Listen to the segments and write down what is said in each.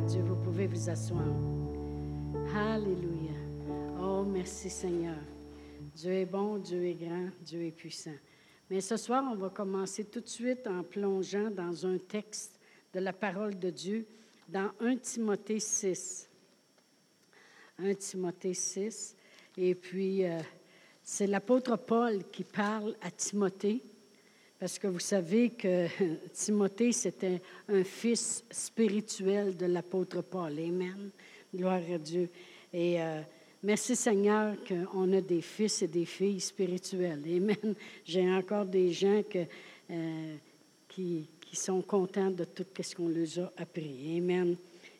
Dieu. Vous pouvez vous asseoir. Alléluia. Oh, merci Seigneur. Dieu est bon, Dieu est grand, Dieu est puissant. Mais ce soir, on va commencer tout de suite en plongeant dans un texte de la parole de Dieu, dans 1 Timothée 6. 1 Timothée 6. Et puis, euh, c'est l'apôtre Paul qui parle à Timothée, parce que vous savez que Timothée, c'était un fils spirituel de l'apôtre Paul. Amen. Gloire à Dieu. Et euh, merci Seigneur qu'on a des fils et des filles spirituels. Amen. J'ai encore des gens euh, qui, sont contents de tout ce qu'on leur a appris. Amen.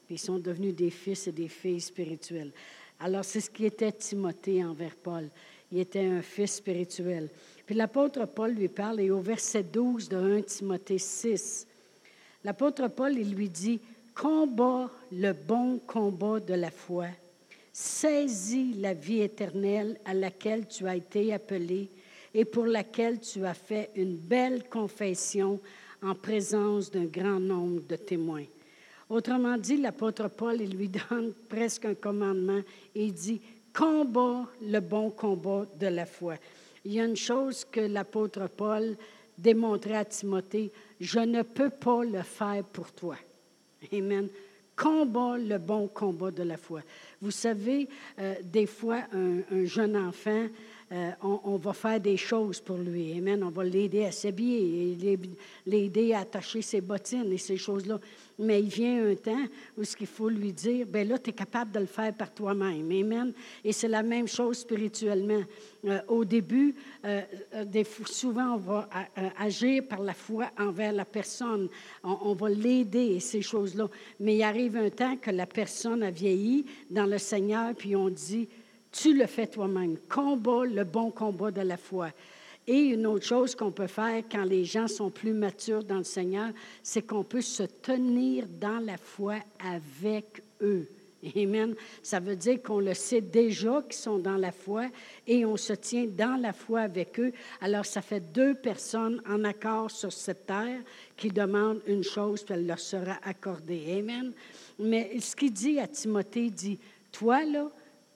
Ils sont devenus des fils et des filles spirituels. Alors, c'est ce qui était Timothée envers Paul. Il était un fils spirituel. Puis l'apôtre Paul lui parle, et au verset 12 de 1 Timothée 6, l'apôtre Paul, il lui dit, combat le bon combat de la foi, saisis la vie éternelle à laquelle tu as été appelé et pour laquelle tu as fait une belle confession en présence d'un grand nombre de témoins. Autrement dit, l'apôtre Paul, il lui donne presque un commandement et il dit, combat le bon combat de la foi. Il y a une chose que l'apôtre Paul démontrait à Timothée, je ne peux pas le faire pour toi. Amen. Combat le bon combat de la foi. Vous savez, euh, des fois, un, jeune enfant, euh, on, va faire des choses pour lui. Amen. On va l'aider à s'habiller, l'aider à attacher ses bottines et ces choses-là. Mais il vient un temps où ce qu'il faut lui dire, ben là, tu es capable de le faire par toi-même. Amen. Et c'est la même chose spirituellement. Euh, au début, euh, souvent, on va agir par la foi envers la personne. On, va l'aider et ces choses-là. Mais il arrive un temps que la personne a vieilli dans le Seigneur, puis on dit, tu le fais toi-même. Combat le bon combat de la foi. Et une autre chose qu'on peut faire quand les gens sont plus matures dans le Seigneur, c'est qu'on peut se tenir dans la foi avec eux. Amen. Ça veut dire qu'on le sait déjà qu'ils sont dans la foi et on se tient dans la foi avec eux. Alors, ça fait deux personnes en accord sur cette terre qui demandent une chose, puis elle leur sera accordée. Amen. Mais ce qu'il dit à Timothée, il dit, toi, là,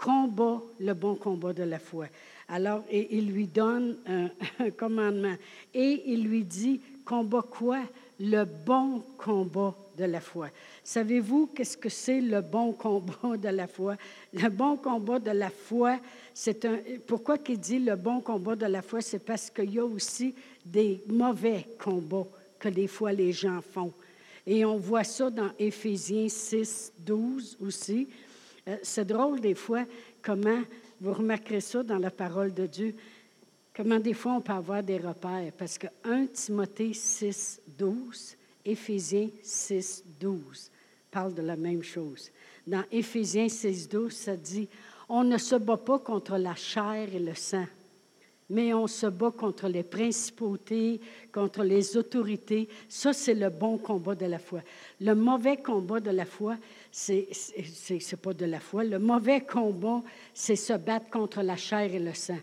combat le bon combat de la foi. Alors, il lui donne un, commandement. Et il lui dit, combat quoi? Le bon combat de la foi. Savez-vous qu'est-ce que c'est le bon combat de la foi? Le bon combat de la foi, c'est un... Pourquoi qu'il dit le bon combat de la foi? C'est parce qu'il y a aussi des mauvais combats que des fois les gens font. Et on voit ça dans Éphésiens 6, 12 aussi. Euh, c'est drôle des fois comment vous remarquerez ça dans la parole de Dieu, comment des fois on peut avoir des repères. Parce que 1 Timothée 6, 12, Éphésiens 6, 12 parle de la même chose. Dans Éphésiens 6, 12, ça dit, on ne se bat pas contre la chair et le sang, mais on se bat contre les principautés, contre les autorités. Ça, c'est le bon combat de la foi. Le mauvais combat de la foi, c'est pas de la foi. Le mauvais combat, c'est se battre contre la chair et le sang.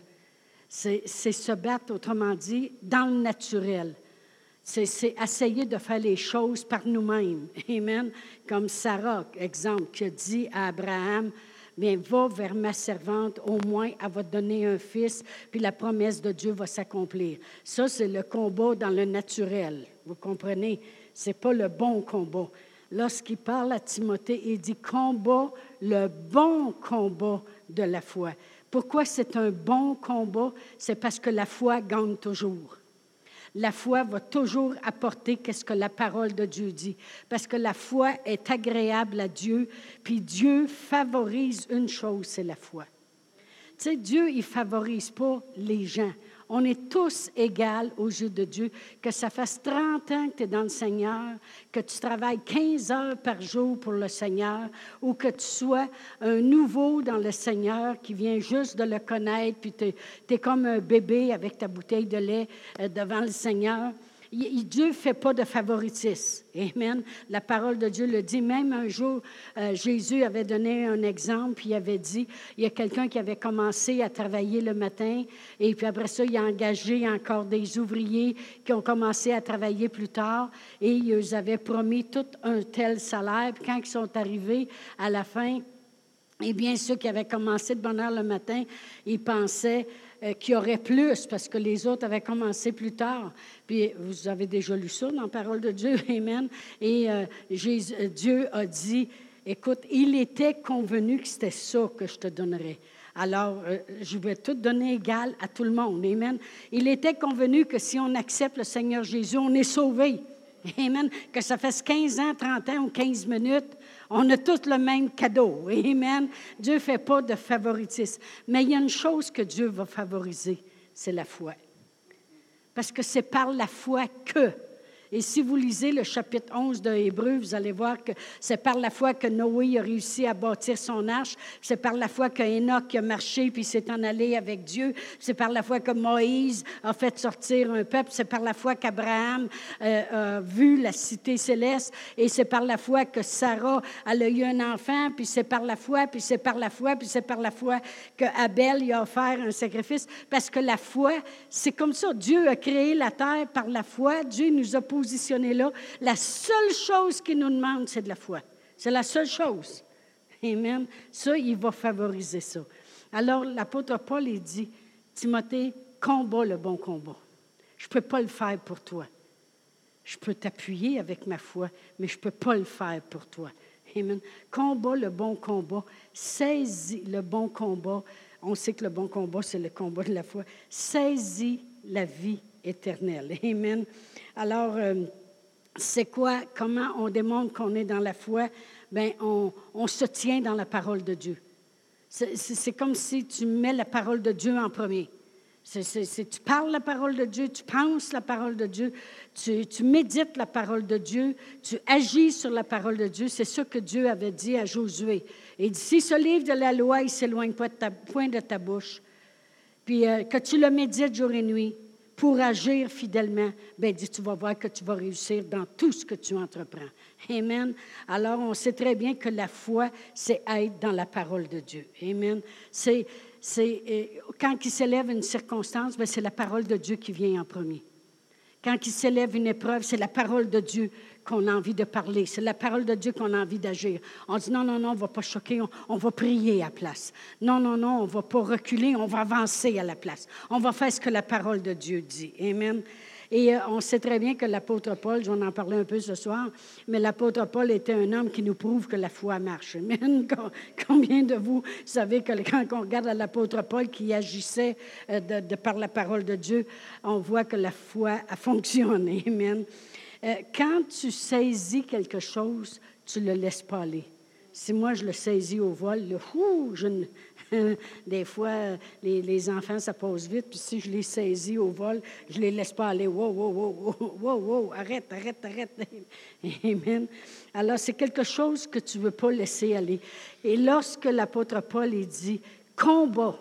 C'est se battre, autrement dit, dans le naturel. C'est essayer de faire les choses par nous-mêmes. Amen. Comme Sarah, exemple, qui a dit à Abraham, Bien, va vers ma servante, au moins elle va te donner un fils, puis la promesse de Dieu va s'accomplir. Ça, c'est le combat dans le naturel. Vous comprenez? Ce n'est pas le bon combat. Lorsqu'il parle à Timothée, il dit combat le bon combat de la foi. Pourquoi c'est un bon combat? C'est parce que la foi gagne toujours la foi va toujours apporter qu'est-ce que la parole de Dieu dit. Parce que la foi est agréable à Dieu, puis Dieu favorise une chose, c'est la foi. Tu sais, Dieu, il favorise pas les gens. On est tous égaux aux yeux de Dieu. Que ça fasse 30 ans que tu es dans le Seigneur, que tu travailles 15 heures par jour pour le Seigneur, ou que tu sois un nouveau dans le Seigneur qui vient juste de le connaître, puis tu es, comme un bébé avec ta bouteille de lait euh, devant le Seigneur. Dieu ne fait pas de favoritisme. Amen. La parole de Dieu le dit. Même un jour, euh, Jésus avait donné un exemple, il avait dit, il y a quelqu'un qui avait commencé à travailler le matin, et puis après ça, il a engagé encore des ouvriers qui ont commencé à travailler plus tard, et ils avaient promis tout un tel salaire. Puis quand ils sont arrivés à la fin, eh bien, ceux qui avaient commencé de bonne heure le matin, ils pensaient euh, qu'il y aurait plus parce que les autres avaient commencé plus tard. Puis vous avez déjà lu ça dans la parole de Dieu, Amen. Et euh, euh, Dieu a dit, écoute, il était convenu que c'était ça que je te donnerais. Alors, je vais tout donner égal à tout le monde. Amen. Il était convenu que si on accepte le Seigneur Jésus, on est sauvé. Amen. Que ça fasse 15 ans, 30 ans ou 15 minutes, on a tous le même cadeau. Amen. Dieu ne fait pas de favoritisme. Mais il y a une chose que Dieu va favoriser, c'est la foi. Parce que c'est par la foi que et si vous lisez le chapitre 11 de Hébreu, vous allez voir que c'est par la foi que Noé a réussi à bâtir son arche. C'est par la foi que Enoch a marché puis s'est en allé avec Dieu. C'est par la foi que Moïse a fait sortir un peuple. C'est par la foi qu'Abraham euh, a vu la cité céleste. Et c'est par la foi que Sarah a eu un enfant. Puis c'est par la foi, puis c'est par la foi, puis c'est par la foi que Abel y a offert un sacrifice. Parce que la foi, c'est comme ça. Dieu a créé la terre par la foi. Dieu nous a positionner là. La seule chose qu'il nous demande, c'est de la foi. C'est la seule chose. Amen. Ça, il va favoriser ça. Alors, l'apôtre Paul, il dit, Timothée, combat le bon combat. Je ne peux pas le faire pour toi. Je peux t'appuyer avec ma foi, mais je ne peux pas le faire pour toi. Amen. Combat le bon combat. Saisis le bon combat. On sait que le bon combat, c'est le combat de la foi. Saisis la vie éternelle. Amen. Alors, euh, c'est quoi, comment on démontre qu'on est dans la foi? Bien, on, se tient dans la parole de Dieu. C'est comme si tu mets la parole de Dieu en premier. C'est tu parles la parole de Dieu, tu penses la parole de Dieu, tu, médites la parole de Dieu, tu agis sur la parole de Dieu. C'est ce que Dieu avait dit à Josué. Et dit, si ce livre de la loi, il ne s'éloigne point de ta bouche, puis euh, que tu le médites jour et nuit, pour agir fidèlement, ben dis, tu vas voir que tu vas réussir dans tout ce que tu entreprends. Amen. Alors, on sait très bien que la foi, c'est être dans la parole de Dieu. Amen. C'est, c'est, euh, quand il s'élève une circonstance, ben, c'est la parole de Dieu qui vient en premier. Quand il s'élève une épreuve, c'est la parole de Dieu qu'on a envie de parler. C'est la parole de Dieu qu'on a envie d'agir. On dit non, non, non, on ne va pas choquer, on, va prier à la place. Non, non, non, on ne va pas reculer, on va avancer à la place. On va faire ce que la parole de Dieu dit. Amen. Et euh, on sait très bien que l'apôtre Paul, j'en en parlais un peu ce soir, mais l'apôtre Paul était un homme qui nous prouve que la foi marche. Amen. Combien de vous savez que quand on regarde l'apôtre Paul qui agissait euh, de, par la parole de Dieu, on voit que la foi a fonctionné. Amen. Euh, quand tu saisis quelque chose, tu ne le laisses pas aller. Si moi, je le saisis au vol, le, je des fois, les, enfants, ça passe vite, puis si je les saisis au vol, je ne les laisse pas aller. Wow, wow, wow, wow, wow, arrête, arrête, arrête. Amen. Alors, c'est quelque chose que tu ne veux pas laisser aller. Et lorsque l'apôtre Paul dit combat,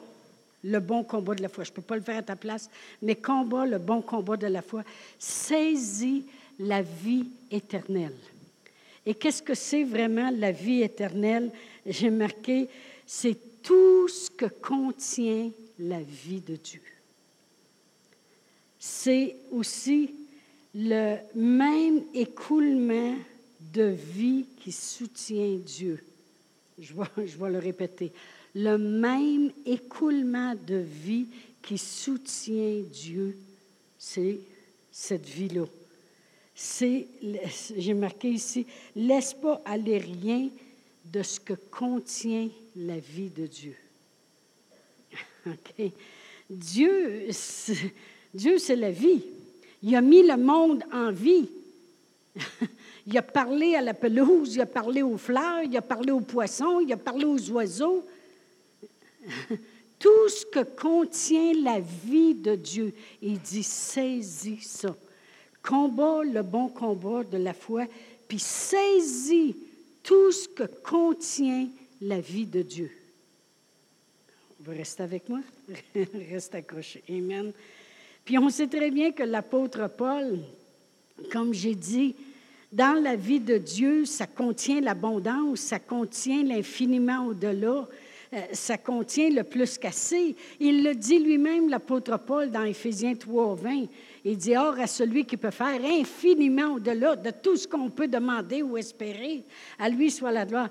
le bon combat de la foi, je ne peux pas le faire à ta place, mais combat le bon combat de la foi, saisis la vie éternelle. Et qu'est-ce que c'est vraiment la vie éternelle? J'ai marqué, c'est tout ce que contient la vie de Dieu. C'est aussi le même écoulement de vie qui soutient Dieu. Je vais, je le répéter. Le même écoulement de vie qui soutient Dieu, c'est cette vie-là c'est, j'ai marqué ici, laisse pas aller rien de ce que contient la vie de Dieu. Dieu, Dieu, c'est la vie. Il a mis le monde en vie. il a parlé à la pelouse, il a parlé aux fleurs, il a parlé aux poissons, il a parlé aux oiseaux. Tout ce que contient la vie de Dieu, il dit, saisis ça combat le bon combat de la foi, puis saisis tout ce que contient la vie de Dieu. Vous restez avec moi? Reste accroché. Amen. Puis on sait très bien que l'apôtre Paul, comme j'ai dit, dans la vie de Dieu, ça contient l'abondance, ça contient l'infiniment au-delà, ça contient le plus qu'assez. Il le dit lui-même, l'apôtre Paul, dans Éphésiens 3, 20. Il dit, Or à celui qui peut faire infiniment au-delà de tout ce qu'on peut demander ou espérer, à lui soit la gloire.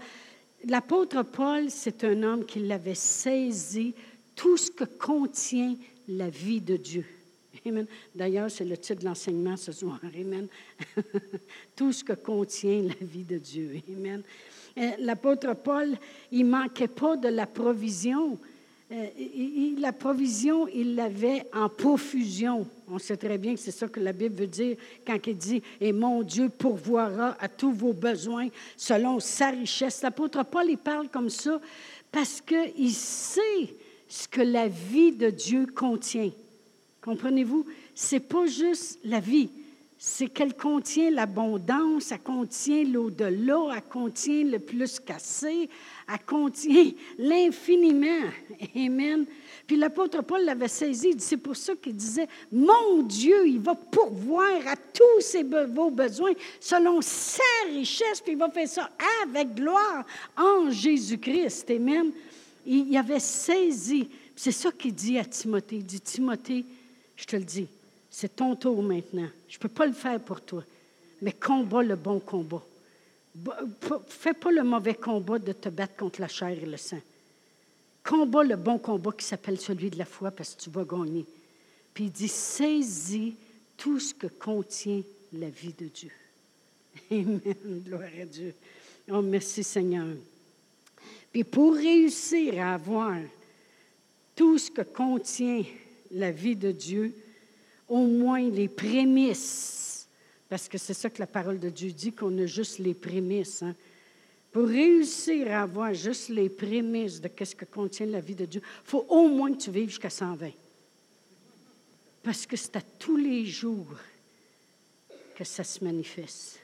L'apôtre Paul, c'est un homme qui l'avait saisi, tout ce que contient la vie de Dieu. Amen. D'ailleurs, c'est le titre de l'enseignement ce soir. Amen. tout ce que contient la vie de Dieu. Amen. Euh, l'apôtre Paul, il manquait pas de la provision. Euh, la provision, il l'avait en profusion. On sait très bien que c'est ça que la Bible veut dire quand il dit Et mon Dieu pourvoira à tous vos besoins selon sa richesse. L'apôtre Paul, il parle comme ça parce qu'il sait ce que la vie de Dieu contient. Comprenez-vous? C'est pas juste la vie, c'est qu'elle contient l'abondance, elle contient l'au-delà, elle contient le plus qu'assez, elle contient l'infiniment. Amen. Puis l'apôtre Paul l'avait saisi, c'est pour ça qu'il disait, mon Dieu, il va pourvoir à tous vos besoins selon sa richesse, puis il va faire ça avec gloire en Jésus-Christ. Amen. Il avait saisi, c'est ça qu'il dit à Timothée. Il dit, Timothée, je te le dis, c'est ton tour maintenant. Je ne peux pas le faire pour toi, mais combat le bon combat. Fais pas le mauvais combat de te battre contre la chair et le sang. Combat le bon combat qui s'appelle celui de la foi parce que tu vas gagner. Puis il dit, saisis tout ce que contient la vie de Dieu. Amen. Gloire à Dieu. Oh, merci Seigneur. Puis pour réussir à avoir tout ce que contient la vie de Dieu, au moins les prémices, parce que c'est ça que la parole de Dieu dit, qu'on a juste les prémices. Hein. Pour réussir à avoir juste les prémices de ce que contient la vie de Dieu, il faut au moins que tu vives jusqu'à 120. Parce que c'est à tous les jours que ça se manifeste.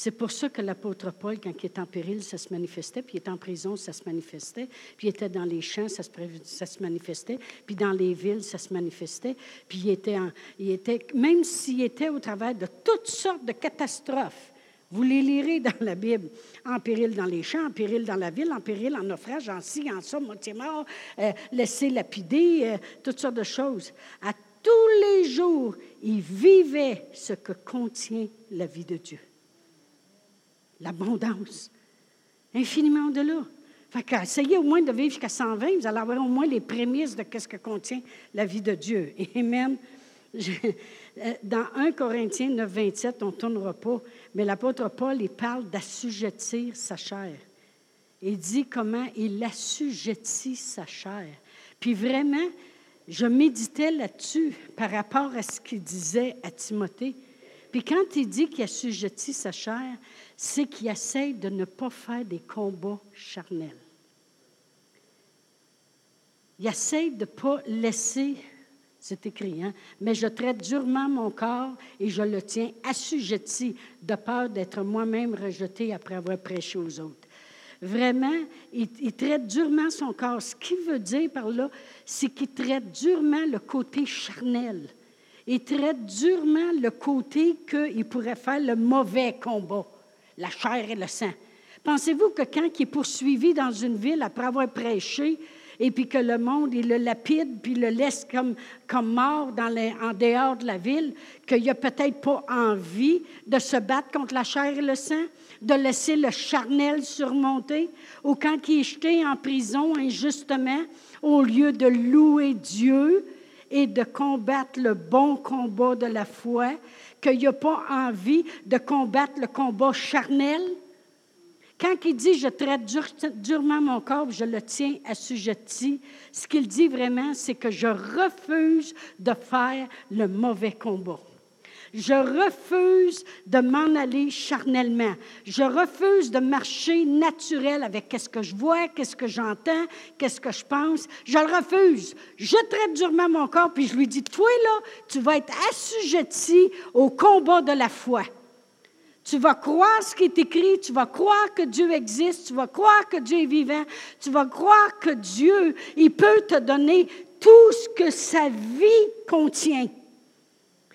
C'est pour ça que l'apôtre Paul, quand il était en péril, ça se manifestait, puis il était en prison, ça se manifestait, puis il était dans les champs, ça se, manifestait, puis dans les villes, ça se manifestait, puis il était, il était même s'il était au travers de toutes sortes de catastrophes, vous les lirez dans la Bible, en péril dans les champs, en péril dans la ville, en péril en naufrage, en ci, en ça, moitié mort, euh, laissé lapider, euh, toutes sortes de choses. À tous les jours, il vivait ce que contient la vie de Dieu l'abondance, infiniment de là. Fait qu'essayez au moins de vivre jusqu'à 120, vous allez avoir au moins les prémices de ce que contient la vie de Dieu. Et même, euh, dans 1 Corinthiens 9, 27, on ne tournera pas, mais l'apôtre Paul, il parle d'assujettir sa chair. Il dit comment il assujettit sa chair. Puis vraiment, je méditais là-dessus par rapport à ce qu'il disait à Timothée. Puis quand il dit qu'il assujettit sa chair, c'est qu'il essaie de ne pas faire des combats charnels. Il essaie de ne pas laisser, c'est écrit, hein, mais je traite durement mon corps et je le tiens assujetti de peur d'être moi-même rejeté après avoir prêché aux autres. Vraiment, il, il, traite durement son corps. Ce qu'il veut dire par là, c'est qu'il traite durement le côté charnel. Il traite durement le côté qu'il pourrait faire le mauvais combat la chair et le sang. Pensez-vous que quand il est poursuivi dans une ville après avoir prêché, et puis que le monde, il le lapide, puis le laisse comme, comme mort dans en dehors de la ville, qu'il n'a peut-être pas envie de se battre contre la chair et le sang, de laisser le charnel surmonter, ou quand il est jeté en prison injustement, au lieu de louer Dieu et de combattre le bon combat de la foi, qu'il n'a pas envie de combattre le combat charnel? Quand il dit je traite durement mon corps, je le tiens assujetti, ce qu'il dit vraiment, c'est que je refuse de faire le mauvais combat. Je refuse de m'en aller charnellement. Je refuse de marcher naturel avec qu'est-ce que je vois, qu'est-ce que j'entends, qu'est-ce que je pense. Je le refuse. Je traite durement mon corps, puis je lui dis, toi là, tu vas être assujetti au combat de la foi. Tu vas croire ce qui est écrit, tu vas croire que Dieu existe, tu vas croire que Dieu est vivant, tu vas croire que Dieu, il peut te donner tout ce que sa vie contient.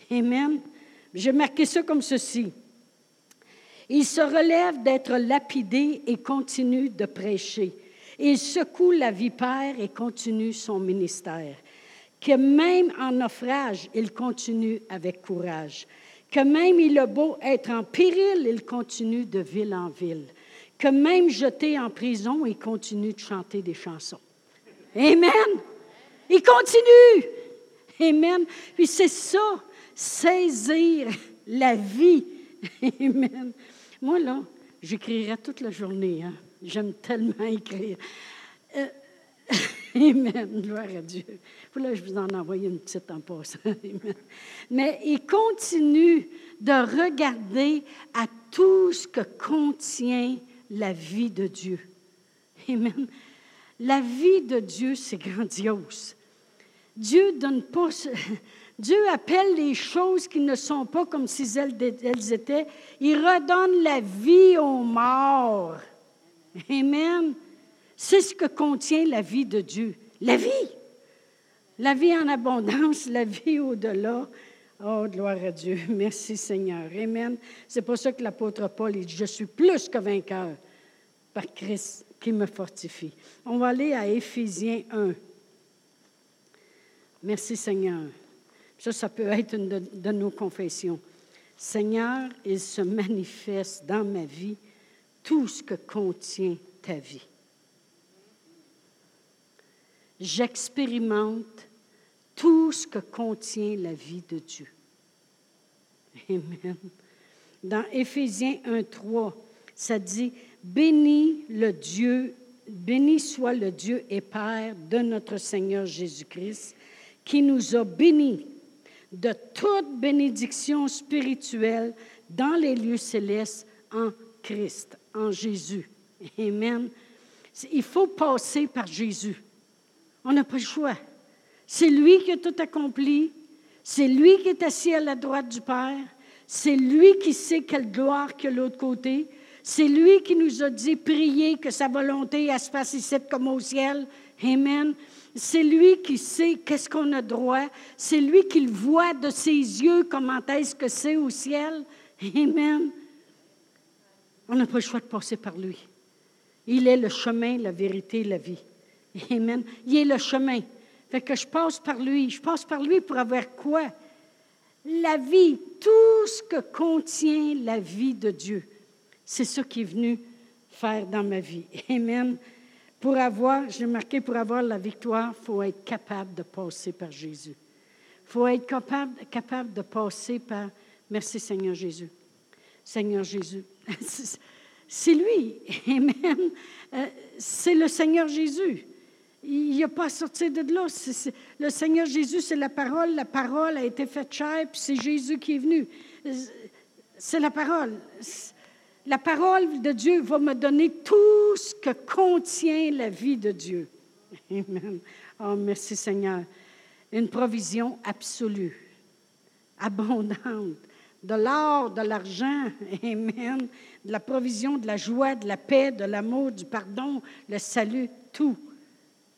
Amen. J'ai marqué ça comme ceci. Il se relève d'être lapidé et continue de prêcher. Il secoue la vipère et continue son ministère. Que même en naufrage, il continue avec courage. Que même il a beau être en péril, il continue de ville en ville. Que même jeté en prison, il continue de chanter des chansons. Amen. Il continue. Amen. Puis c'est ça, saisir la vie. Amen. Moi, là, j'écrirais toute la journée. Hein. J'aime tellement écrire. Euh, amen. Gloire à Dieu. Là, je vous en envoie une petite en passant. Amen. Mais il continue de regarder à tout ce que contient la vie de Dieu. Amen. La vie de Dieu, c'est grandiose. Dieu donne pas. Dieu appelle les choses qui ne sont pas comme si elles, étaient. Il redonne la vie aux morts. Amen. C'est ce que contient la vie de Dieu. La vie. La vie en abondance, la vie au-delà. Oh, gloire à Dieu. Merci Seigneur. Amen. C'est pour ça que l'apôtre Paul dit, je suis plus que vainqueur par Christ qui me fortifie. On va aller à Éphésiens 1. Merci Seigneur. Ça, ça peut être une de, nos confessions. Seigneur, il se manifeste dans ma vie tout ce que contient ta vie. J'expérimente tout ce que contient la vie de Dieu. Amen. Dans Éphésiens 1, 3, ça dit Béni le Dieu, béni soit le Dieu et Père de notre Seigneur Jésus-Christ, qui nous a bénis de toute bénédiction spirituelle dans les lieux célestes en Christ, en Jésus. Amen. Il faut passer par Jésus. On n'a pas le choix. C'est lui qui a tout accompli. C'est lui qui est assis à la droite du Père. C'est lui qui sait quelle gloire de l'autre côté. C'est lui qui nous a dit prier que sa volonté se fasse ici comme au ciel. Amen. C'est lui qui sait qu'est-ce qu'on a droit. C'est lui qui le voit de ses yeux, comment est-ce que c'est au ciel. Amen. On n'a pas le choix de passer par lui. Il est le chemin, la vérité, la vie. Amen. Il est le chemin. Fait que je passe par lui. Je passe par lui pour avoir quoi? La vie, tout ce que contient la vie de Dieu. C'est ça qui est venu faire dans ma vie. Amen. Pour avoir, j'ai marqué, pour avoir la victoire, il faut être capable de passer par Jésus. Il faut être capable, capable de passer par, merci Seigneur Jésus. Seigneur Jésus. C'est lui. Amen. Euh, c'est le Seigneur Jésus. Il n'y a pas à sortir de là. le Seigneur Jésus, c'est la parole. La parole a été faite chair, puis c'est Jésus qui est venu. C'est la parole la parole de Dieu va me donner tout ce que contient la vie de Dieu. Amen. Oh, merci Seigneur. Une provision absolue, abondante, de l'or, de l'argent, Amen, de la provision, de la joie, de la paix, de l'amour, du pardon, le salut, tout.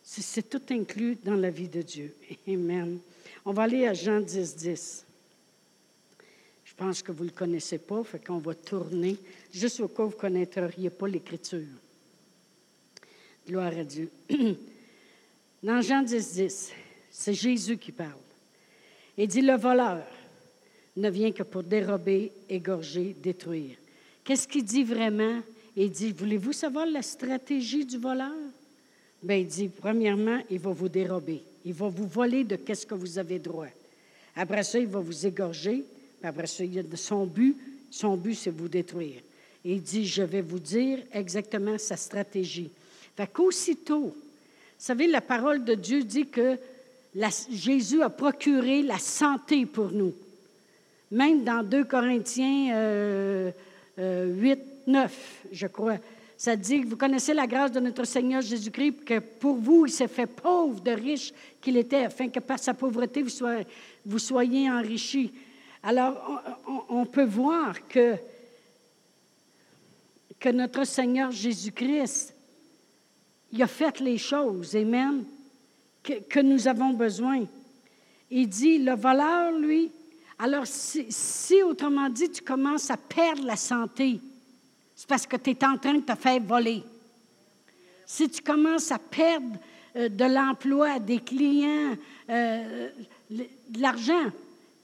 C'est tout inclus dans la vie de Dieu. Amen. On va aller à Jean 10, 10. Je pense que vous ne le connaissez pas, fait qu'on va tourner juste au cas où vous ne connaîtriez pas l'Écriture. Gloire à Dieu. Dans Jean 10, 10, c'est Jésus qui parle. Il dit, le voleur ne vient que pour dérober, égorger, détruire. Qu'est-ce qu'il dit vraiment? Il dit, voulez-vous savoir la stratégie du voleur? Bien, il dit, premièrement, il va vous dérober. Il va vous voler de qu'est-ce que vous avez droit. Après ça, il va vous égorger. Après ça, son but, son but, c'est vous détruire. Et il dit, je vais vous dire exactement sa stratégie. Fait qu'aussitôt, vous savez, la parole de Dieu dit que Jésus a procuré la santé pour nous. Même dans 2 Corinthiens 8, 9, je crois, ça dit vous connaissez la grâce de notre Seigneur Jésus-Christ, que pour vous, il s'est fait pauvre de riche qu'il était, afin que par sa pauvreté, vous soyez, vous soyez enrichis. Alors, on, peut voir que, que notre Seigneur Jésus-Christ, il a fait les choses, Amen, que, que nous avons besoin. Il dit, le voleur, lui, Alors, si, autrement dit, tu commences à perdre la santé, c'est parce que tu es en train de te faire voler. Si tu commences à perdre euh, de l'emploi, des clients, euh, de l'argent,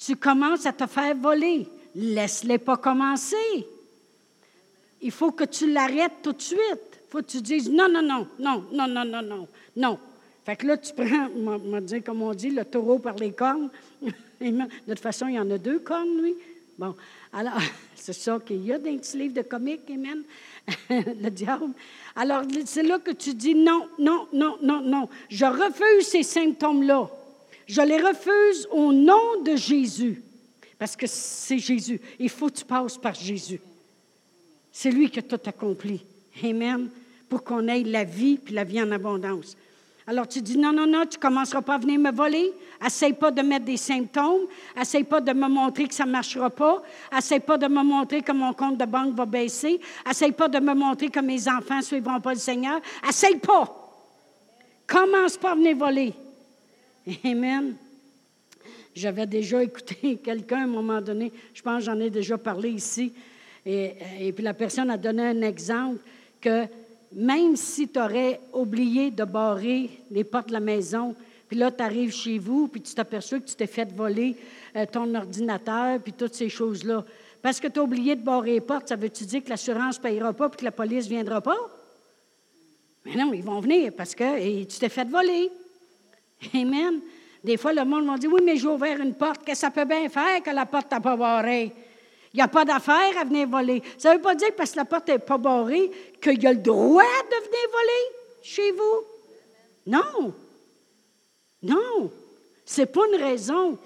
tu commences à te faire voler. Laisse-les pas commencer. Il faut que tu l'arrêtes tout de suite. Il faut que tu dises non, non, non, non, non, non, non, non, non. Fait que là, tu prends, on comme on dit, le taureau par les cornes. de toute façon, il y en a deux cornes, lui. Bon, alors, c'est ça qu'il y a dans les petits livres de comiques, Amen, le diable. Alors, c'est là que tu dis non, non, non, non, non. Je refuse ces symptômes-là. Je les refuse au nom de Jésus. Parce que c'est Jésus. Il faut que tu passes par Jésus. C'est lui qui a tout accompli. Amen. Pour qu'on ait la vie, puis la vie en abondance. Alors tu dis non, non, non, tu ne commenceras pas à venir me voler. Essaye pas de mettre des symptômes. Essaye pas de me montrer que ça ne marchera pas. Essaye pas de me montrer que mon compte de banque va baisser. Essaye pas de me montrer que mes enfants ne suivront pas le Seigneur. Essaye pas. Commence pas à venir voler. Amen. J'avais déjà écouté quelqu'un à un moment donné, je pense que j'en ai déjà parlé ici, et, puis la personne a donné un exemple que même si tu aurais oublié de barrer les portes de la maison, puis là, tu arrives chez vous, puis tu t'aperçois que tu t'es fait voler euh, ton ordinateur, puis toutes ces choses-là. Parce que tu as oublié de barrer les portes, ça veut-tu dire que l'assurance ne payera pas, puis que la police ne viendra pas? Mais non, ils vont venir parce que tu t'es fait voler. Amen. Des fois, le monde m'a dit Oui, mais j'ai ouvert une porte, que ça peut bien faire que la porte n'a pas barrée? Il n'y a pas d'affaire à venir voler. Ça ne veut pas dire parce que la porte n'est pas barrée qu'il y a le droit de venir voler chez vous? Non. Non. Ce n'est pas une raison.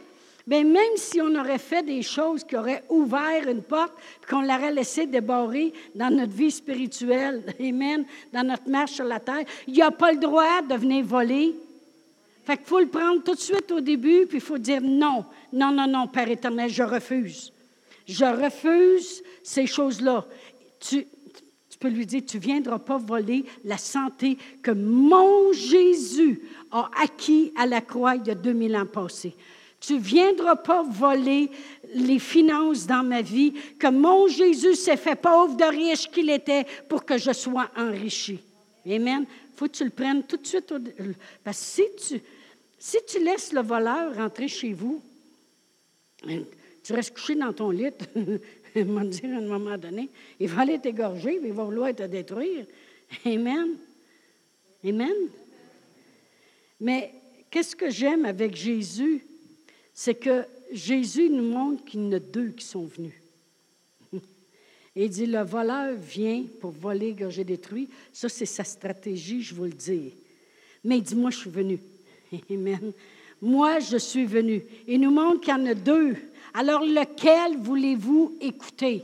Mais même si on aurait fait des choses qui auraient ouvert une porte, qu'on l'aurait laissé débarrer dans notre vie spirituelle, Amen, dans notre marche sur la terre, il n'y a pas le droit de venir voler. Fait qu'il faut le prendre tout de suite au début, puis il faut dire non, non, non, non, Père éternel, je refuse. Je refuse ces choses-là. Tu, peux lui dire, tu ne viendras pas voler la santé que mon Jésus a acquis à la croix il y a 2000 ans passés. Tu ne viendras pas voler les finances dans ma vie que mon Jésus s'est fait pauvre de riche qu'il était pour que je sois enrichi. Amen. Faut que tu le prennes tout de suite. Parce que si tu, si tu laisses le voleur rentrer chez vous, tu restes couché dans ton lit, il va dire à un moment donné, il va aller t'égorger, il va vouloir te détruire. Amen. Amen. Mais qu'est-ce que j'aime avec Jésus? C'est que Jésus nous montre qu'il y en a deux qui sont venus. Et il dit, le voleur vient pour voler, égorger, détruire. Ça, c'est sa stratégie, je vous le dis. Mais il dit, moi, je suis venu. Amen. Moi, je suis venu. Il nous montre qu'il y en a deux. Alors, lequel voulez-vous écouter?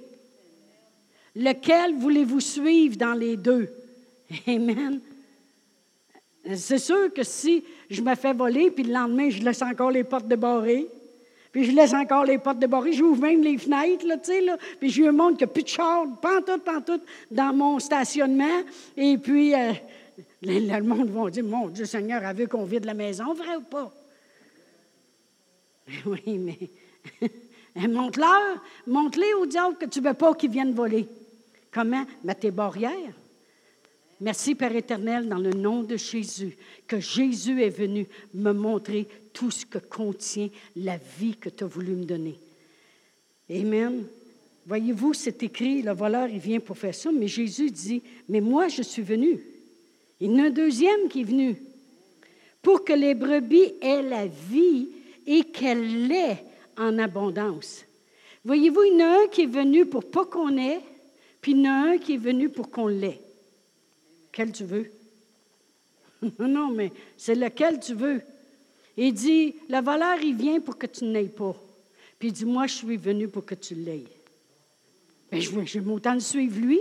Lequel voulez-vous suivre dans les deux? Amen. C'est sûr que si je me fais voler, puis le lendemain, je laisse encore les portes débarrées, puis je laisse encore les portes débarrées, j'ouvre même les fenêtres, là, tu sais, là, puis je lui montre qu'il n'y a plus de char, pantoute, pantoute, dans mon stationnement, et puis euh, le, monde va dire, mon Dieu Seigneur a vu qu'on vide la maison, vrai ou pas? Oui, mais montre-leur, montre-les au diable que tu ne veux pas qu'ils viennent voler. Comment? Mets tes barrières. Merci, Père éternel, dans le nom de Jésus, que Jésus est venu me montrer tout ce que contient la vie que tu as voulu me donner. Amen. Voyez-vous, c'est écrit, le voleur, il vient pour faire ça, mais Jésus dit, mais moi, je suis venu. Il y en a un deuxième qui est venu pour que les brebis aient la vie et qu'elle l'ait en abondance. Voyez-vous, il y en a un qui est venu pour pas qu'on ait, puis il y en a un qui est venu pour qu'on l'ait. Quel tu veux? non, mais c'est lequel tu veux. Il dit, le voleur, il vient pour que tu n'aies pas. Puis il dit, moi, je suis venu pour que tu l'aies. Mais je vais autant le suivre, lui.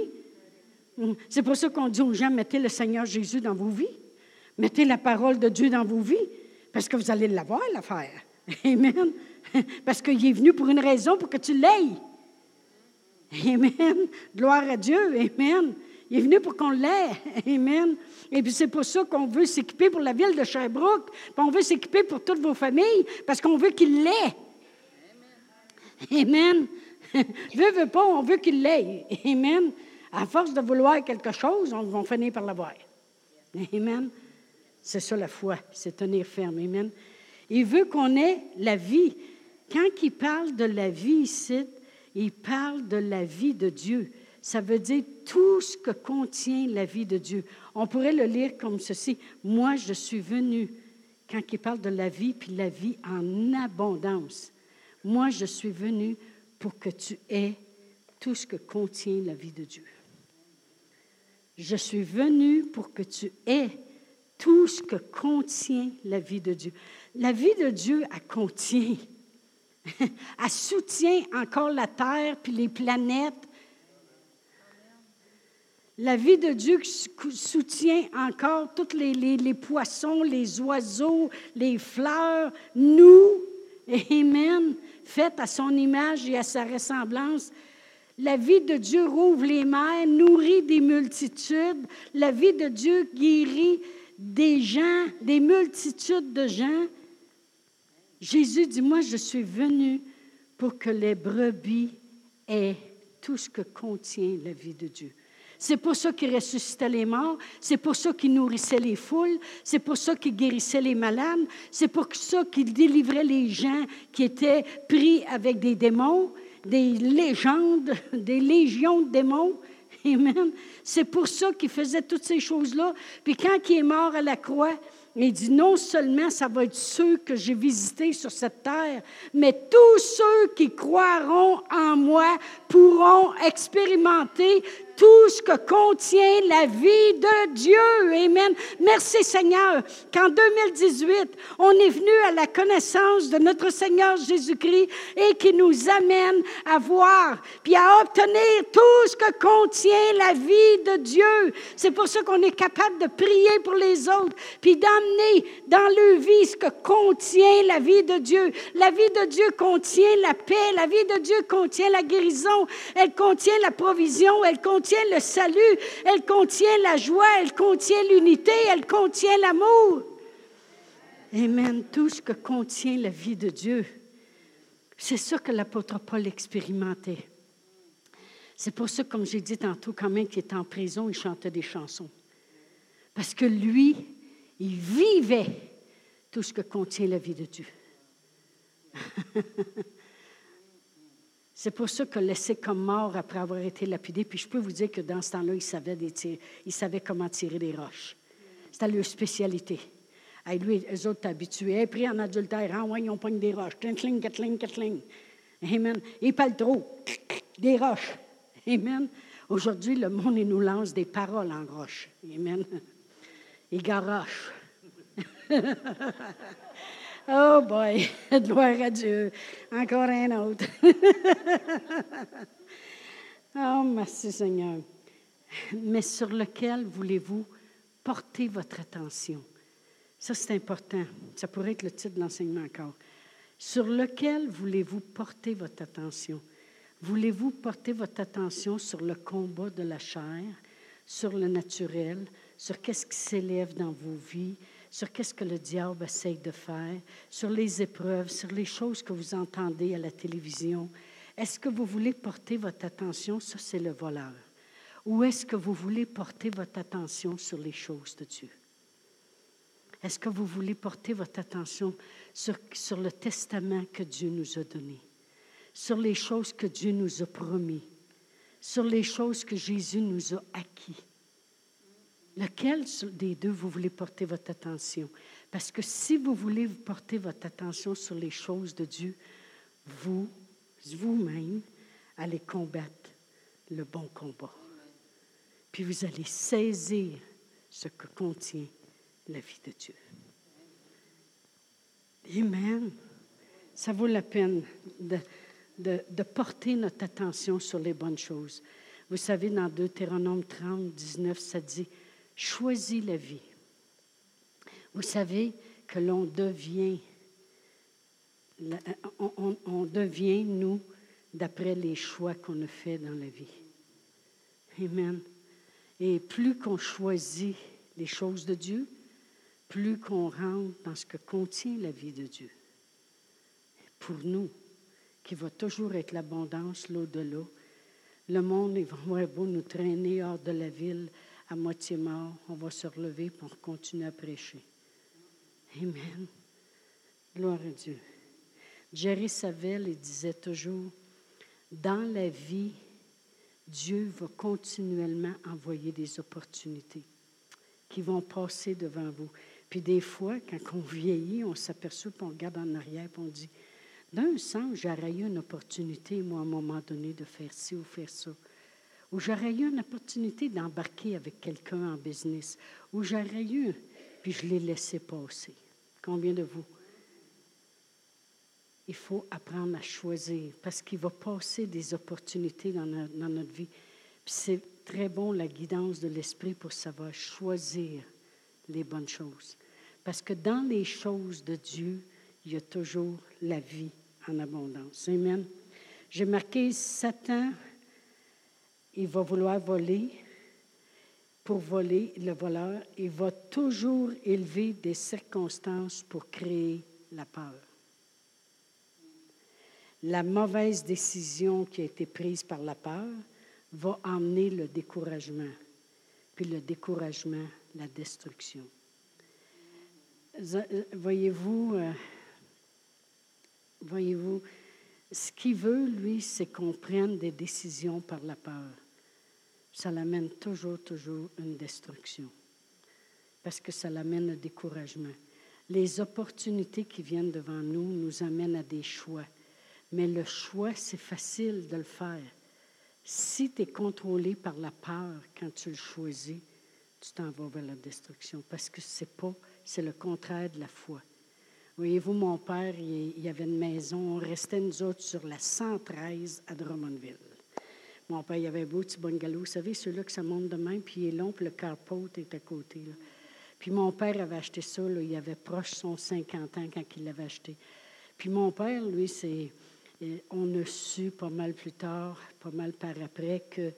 C'est pour ça qu'on dit aux gens, mettez le Seigneur Jésus dans vos vies. Mettez la parole de Dieu dans vos vies, parce que vous allez l'avoir, l'affaire. Amen. Parce qu'il est venu pour une raison, pour que tu l'aies. Amen. Gloire à Dieu. Amen. Il est venu pour qu'on l'ait. Amen. Et puis c'est pour ça qu'on veut s'équiper pour la ville de Sherbrooke. On veut s'équiper pour toutes vos familles, parce qu'on veut qu'il l'ait. Amen. veut, veut pas, on veut qu'il l'ait. Amen. À force de vouloir quelque chose, on va finir par l'avoir. Amen. C'est ça la foi, c'est tenir ferme. Amen. Il veut qu'on ait la vie. Quand il parle de la vie ici, il parle de la vie de Dieu. Ça veut dire tout ce que contient la vie de Dieu. On pourrait le lire comme ceci. Moi, je suis venu, quand il parle de la vie, puis la vie en abondance. Moi, je suis venu pour que tu aies tout ce que contient la vie de Dieu. Je suis venu pour que tu aies tout ce que contient la vie de Dieu. La vie de Dieu, elle contient. elle soutient encore la terre puis les planètes. La vie de Dieu soutient encore tous les, les, poissons, les oiseaux, les fleurs, nous. Amen. Faites à son image et à sa ressemblance. La vie de Dieu rouvre les mers, nourrit des multitudes. La vie de Dieu guérit des gens, des multitudes de gens. Jésus dit, moi, je suis venu pour que les brebis aient tout ce que contient la vie de Dieu. C'est pour ça qu'il ressuscitait les morts, c'est pour ça qu'il nourrissait les foules, c'est pour ça qu'il guérissait les malades, c'est pour ça qu'il délivrait les gens qui étaient pris avec des démons, des légendes, des légions de démons. Amen. C'est pour ça qu'il faisait toutes ces choses-là. Puis quand il est mort à la croix, il dit non seulement ça va être ceux que j'ai visités sur cette terre, mais tous ceux qui croiront en moi pourront expérimenter tout ce que contient la vie de Dieu. Amen. Merci Seigneur qu'en 2018, on est venu à la connaissance de notre Seigneur Jésus-Christ et qui nous amène à voir puis à obtenir tout ce que contient la vie de Dieu. C'est pour ça qu'on est capable de prier pour les autres puis d'amener dans leur vie ce que contient la vie de Dieu. La vie de Dieu contient la paix, la vie de Dieu contient la guérison, elle contient la provision, elle contient le salut, elle contient la joie, elle contient l'unité, elle contient l'amour. Amen. Tout ce que contient la vie de Dieu. C'est ça que l'apôtre Paul expérimentait. C'est pour ça, comme j'ai dit tantôt, quand même qu'il était en prison, il chantait des chansons. Parce que lui, il vivait tout ce que contient la vie de Dieu. C'est pour ça que laissé comme mort après avoir été lapidé. Puis je peux vous dire que dans ce temps-là, il savait, il savait comment tirer des roches. C'était leur spécialité. Et lui, eux autres habitués. Pris en adultère, ah ouais, ils ont pogné des roches. Tling, tling. Amen. Il parle trop. Des roches. Amen. Aujourd'hui, le monde, nous lance des paroles en roche. Amen. Il garoche. Oh boy, gloire à Dieu. Encore un autre. oh, merci Seigneur. Mais sur lequel voulez-vous porter votre attention? Ça, c'est important. Ça pourrait être le titre de l'enseignement encore. Sur lequel voulez-vous porter votre attention? Voulez-vous porter votre attention sur le combat de la chair, sur le naturel, sur qu'est-ce qui s'élève dans vos vies, sur qu'est-ce que le diable essaye de faire, sur les épreuves, sur les choses que vous entendez à la télévision. Est-ce que vous voulez porter votre attention, ça c'est le voleur, ou est-ce que vous voulez porter votre attention sur les choses de Dieu? Est-ce que vous voulez porter votre attention sur, sur le testament que Dieu nous a donné, sur les choses que Dieu nous a promis, sur les choses que Jésus nous a acquis? Lequel des deux vous voulez porter votre attention? Parce que si vous voulez porter votre attention sur les choses de Dieu, vous, vous-même, allez combattre le bon combat. Puis vous allez saisir ce que contient la vie de Dieu. Amen. Ça vaut la peine de, de, de porter notre attention sur les bonnes choses. Vous savez, dans Deutéronome 30, 19, ça dit, choisis la vie. Vous savez que l'on devient, on, devient, nous, d'après les choix qu'on a faits dans la vie. Amen. Et plus qu'on choisit les choses de Dieu, plus qu'on rentre dans ce que contient la vie de Dieu. Pour nous qui va toujours être l'abondance, l'au-delà. Le monde, il va beau nous traîner hors de la ville à moitié mort, on va se relever pour continuer à prêcher. Amen. Gloire à Dieu. Jerry Savelle, disait toujours, dans la vie, Dieu va continuellement envoyer des opportunités qui vont passer devant vous. Puis des fois, quand on vieillit, on s'aperçoit, puis on regarde en arrière, puis on dit, d'un sens, j'aurais eu une opportunité, moi, à un moment donné, de faire ci ou faire ça. Ou j'aurais eu une opportunité d'embarquer avec quelqu'un en business. Ou j'aurais eu, puis je l'ai laissé passer. Combien de vous? Il faut apprendre à choisir parce qu'il va passer des opportunités dans, notre vie. C'est très bon la guidance de l'Esprit pour savoir choisir les bonnes choses. Parce que dans les choses de Dieu, il y a toujours la vie en abondance. Amen. J'ai marqué Satan, il va vouloir voler. Pour voler, le voleur, il va toujours élever des circonstances pour créer la peur. La mauvaise décision qui a été prise par la peur va emmener le découragement, puis le découragement, la destruction. Euh, voyez-vous, euh, voyez-vous, ce qu'il veut, lui, c'est qu'on prenne des décisions par la peur. Ça l'amène toujours, toujours une destruction. Parce que ça l'amène au découragement. Les opportunités qui viennent devant nous nous amènent à des choix. Mais le choix, c'est facile de le faire. Si tu es contrôlé par la peur quand tu le choisis, tu t'en vas vers la destruction parce que c'est pas, c'est le contraire de la foi. Voyez-vous, mon père, il, y avait une maison, on restait nous autres sur la 113 à Drummondville. Mon père, il avait un beau petit bungalow, vous savez, celui-là que ça monte de même, puis il est long, puis le carport est à côté. Puis mon père avait acheté ça, il avait proche son 50 ans quand il l'avait acheté. Puis mon père, lui, c'est, on a su pas mal plus tard, pas mal par après, que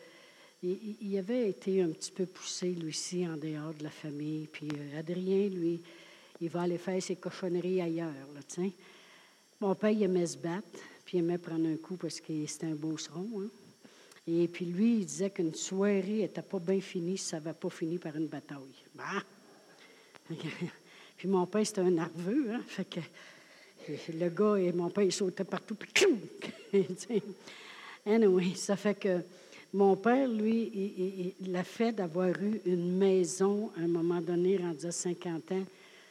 il, avait été un petit peu poussé, lui aussi, en dehors de la famille. Puis euh, Adrien, lui, il va aller faire ses cochonneries ailleurs. Là, Mon père, il aimait se battre, puis il aimait prendre un coup parce que c'était un beau seron. Hein. Et puis lui, il disait qu'une soirée n'était pas bien finie si ça n'avait pas fini par une bataille. Bah! puis mon père, c'était un nerveux. Hein? Fait que le gars et mon père, ils sautaient partout. Puis, anyway, ça fait que mon père, lui, il, a fait d'avoir eu une maison à un moment donné, rendu à 50 ans,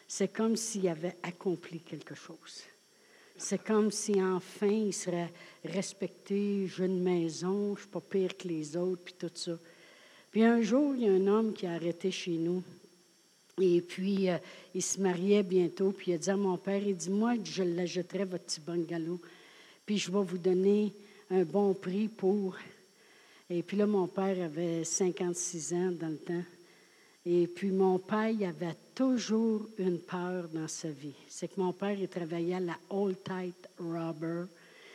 c'est comme s'il avait accompli quelque chose. C'est comme si enfin il serait respecté, j'ai une maison, je suis pas pire que les autres, puis tout ça. Puis un jour, il y a un homme qui a arrêté chez nous. Et puis, euh, il se mariait bientôt. Puis, il a dit à mon père, il dit, moi, je l'achèterai, votre petit bungalow. Puis, je vais vous donner un bon prix pour et puis là, mon père avait 56 ans dans le temps. Et puis mon père, avait toujours une peur dans sa vie. C'est que mon père, il travaillait à la Old Tight Robber.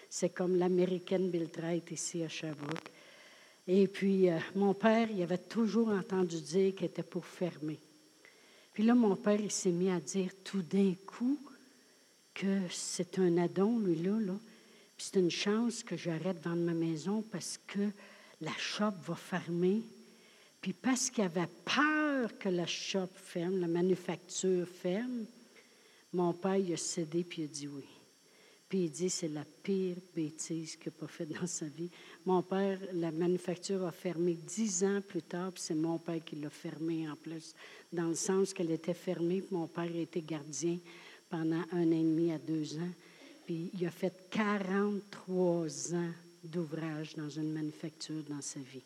C'est comme l'américaine Bill Trite ici à Sherbrooke. Et puis euh, mon père, il avait toujours entendu dire qu'il était pour fermer. Puis là, mon père, il s'est mis à dire tout d'un coup que c'est un addon, lui-là. Là. Puis c'est une chance que j'arrête de vendre ma maison parce que la shop va fermer. Puis parce qu'il avait peur que la shop ferme, la manufacture ferme, mon père il a cédé puis il a dit oui. Puis il dit c'est la pire bêtise qu'il n'a pas faite dans sa vie. Mon père, la manufacture a fermé dix ans plus tard, puis c'est mon père qui l'a fermée en plus, dans le sens qu'elle était fermée, puis mon père a été gardien pendant un an et demi à deux ans. Puis il a fait 43 ans d'ouvrage dans une manufacture dans sa vie.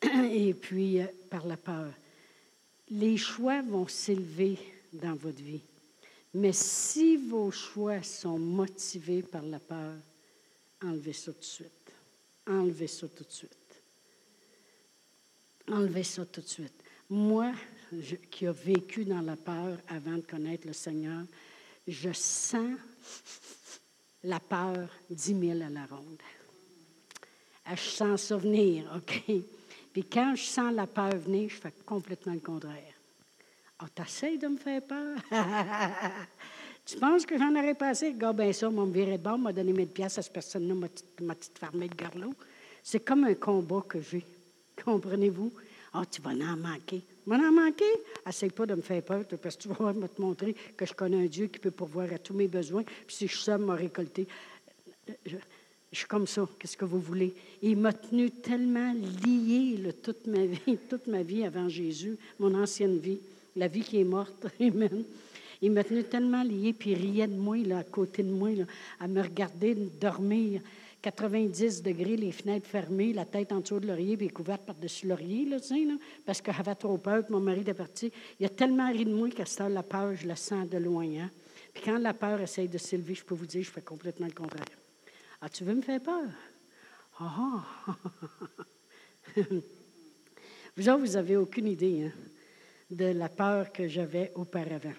Et puis, euh, par la peur. Les choix vont s'élever dans votre vie. Mais si vos choix sont motivés par la peur, enlevez ça tout de suite. Enlevez ça tout de suite. Enlevez ça tout de suite. Moi, qui ai vécu dans la peur avant de connaître le Seigneur, je sens la peur dix mille à la ronde je sens ça OK? Puis quand je sens la peur venir, je fais complètement le contraire. Ah, oh, t'essayes de me faire peur? Tu penses que j'en aurais passé? Gars, ben ça, on me de bord, m'a donné 1000 pièces à cette personne-là, ma petite, ma fermée de garlot. C'est comme un combat que j'ai. Comprenez-vous? Ah, tu vas en manquer. Vas en manquer? Essaye pas de me faire peur, parce que tu vas vais te montrer que je connais un Dieu qui peut pourvoir à tous mes besoins. Puis si je suis m'a récolté. Je, suis comme ça. Qu'est-ce que vous voulez? Il m'a tenu tellement lié toute ma vie, toute ma vie avant Jésus, mon ancienne vie, la vie qui est morte. Amen. Il m'a tenu tellement lié, puis il riait de moi, là, à côté de moi, à me regarder dormir. 90 degrés, les fenêtres fermées, la tête en dessous de l'oreiller, puis couverte par-dessus l'oreiller, parce que j'avais trop peur, que mon mari était parti. Il a tellement ri de moi qu'à ce la peur, je la sens de loin. Hein. Puis quand la peur essaye de s'élever, je peux vous dire, je fais complètement le contraire. Ah, tu veux me faire peur? Ah! ah. vous vous avez aucune idée hein, de la peur que j'avais auparavant.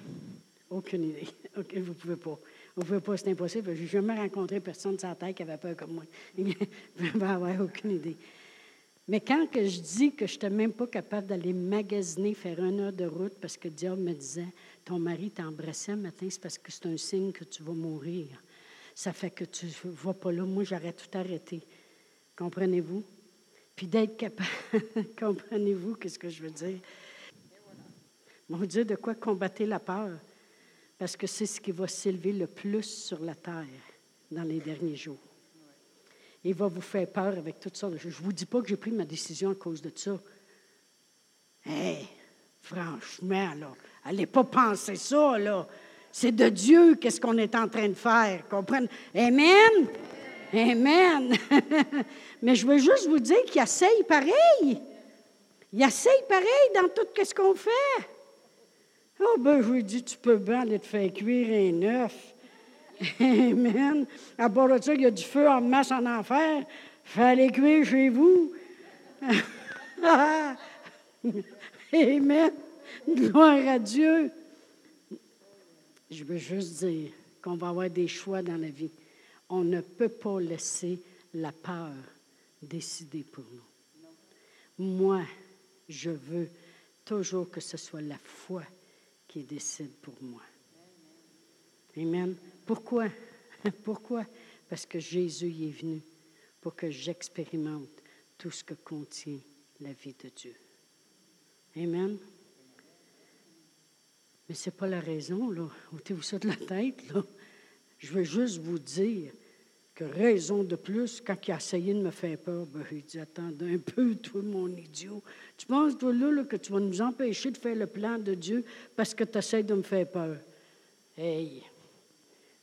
Aucune idée. Vous ne pouvez pas. Vous ne pouvez pas, c'est impossible. Je n'ai jamais rencontré personne de sa tête qui avait peur comme moi. Vous ne avoir aucune idée. Mais quand que je dis que je n'étais même pas capable d'aller magasiner, faire une heure de route parce que Dieu me disait Ton mari t'embrassait matin, c'est parce que c'est un signe que tu vas mourir. Ça fait que tu ne vas pas là. Moi, j'aurais tout arrêté. Comprenez-vous? Puis d'être capable, comprenez-vous qu'est-ce que je veux dire? Mon Dieu, de quoi combattre la peur? parce que c'est ce qui va s'élever le plus sur la terre dans les derniers jours. Il va vous faire peur avec tout ça. Je ne vous dis pas que j'ai pris ma décision à cause de ça. Hé, franchement, là, allez pas penser ça, là. C'est de Dieu qu'est-ce qu'on est en train de faire. Comprenez? Amen? Amen. Mais je veux juste vous dire qu'il essaye pareil. Il essaye pareil dans tout ce qu'on fait. Oh, ben, je ai dit, tu peux bien aller te faire cuire un œuf. Amen. À part de ça, il y a du feu en masse en enfer. Fallait cuire chez vous. Amen. Gloire à Dieu. Je veux juste dire qu'on va avoir des choix dans la vie. On ne peut pas laisser la peur décider pour nous. Moi, je veux toujours que ce soit la foi qui décide pour moi. Amen. Pourquoi? Pourquoi? Parce que Jésus est venu pour que j'expérimente tout ce que contient la vie de Dieu. Amen. Mais ce n'est pas la raison, là. Ôtez-vous ça de la tête, là. Je veux juste vous dire que raison de plus, quand il a essayé de me faire peur, ben, il dit Attendez un peu, toi, mon idiot. Tu penses, toi, là, que tu vas nous empêcher de faire le plan de Dieu parce que tu essaies de me faire peur? Hey,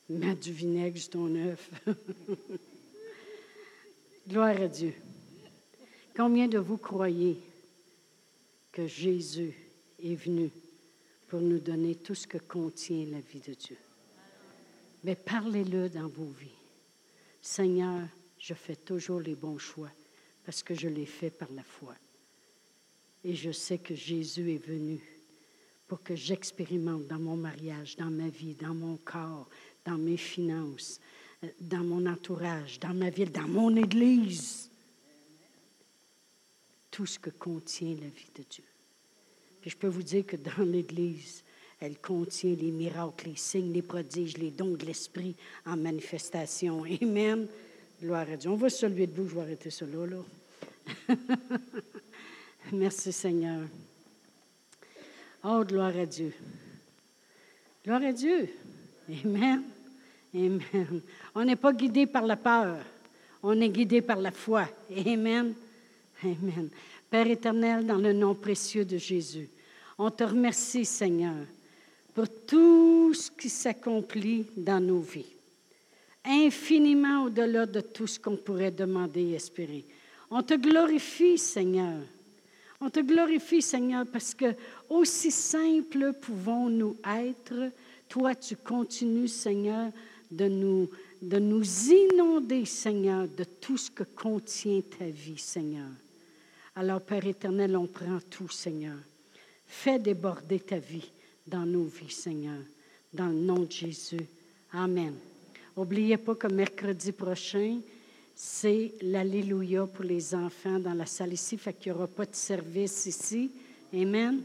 mets du vinaigre sur ton œuf. Gloire à Dieu. Combien de vous croyez que Jésus est venu pour nous donner tout ce que contient la vie de Dieu? Mais parlez-le dans vos vies. Seigneur, je fais toujours les bons choix parce que je les fais par la foi. Et je sais que Jésus est venu pour que j'expérimente dans mon mariage, dans ma vie, dans mon corps, dans mes finances, dans mon entourage, dans ma ville, dans mon Église, tout ce que contient la vie de Dieu. Puis je peux vous dire que dans l'Église, elle contient les miracles, les signes, les prodiges, les dons de l'Esprit en manifestation. Amen. Gloire à Dieu. On va se lever debout, je vais arrêter cela, là. Merci Seigneur. Oh, gloire à Dieu. Gloire à Dieu. Amen. Amen. On n'est pas guidé par la peur. On est guidé par la foi. Amen. Amen. Père éternel, dans le nom précieux de Jésus, on te remercie, Seigneur, pour tout ce qui s'accomplit dans nos vies, infiniment au-delà de tout ce qu'on pourrait demander et espérer. On te glorifie, Seigneur. On te glorifie, Seigneur, parce que aussi simple pouvons-nous être, toi, tu continues, Seigneur, de nous, de nous inonder, Seigneur, de tout ce que contient ta vie, Seigneur. Alors, Père éternel, on prend tout, Seigneur. Fais déborder ta vie dans nos vies, Seigneur. Dans le nom de Jésus. Amen. N'oubliez pas que mercredi prochain, c'est l'Alléluia pour les enfants dans la salle ici, fait qu'il n'y aura pas de service ici. Amen.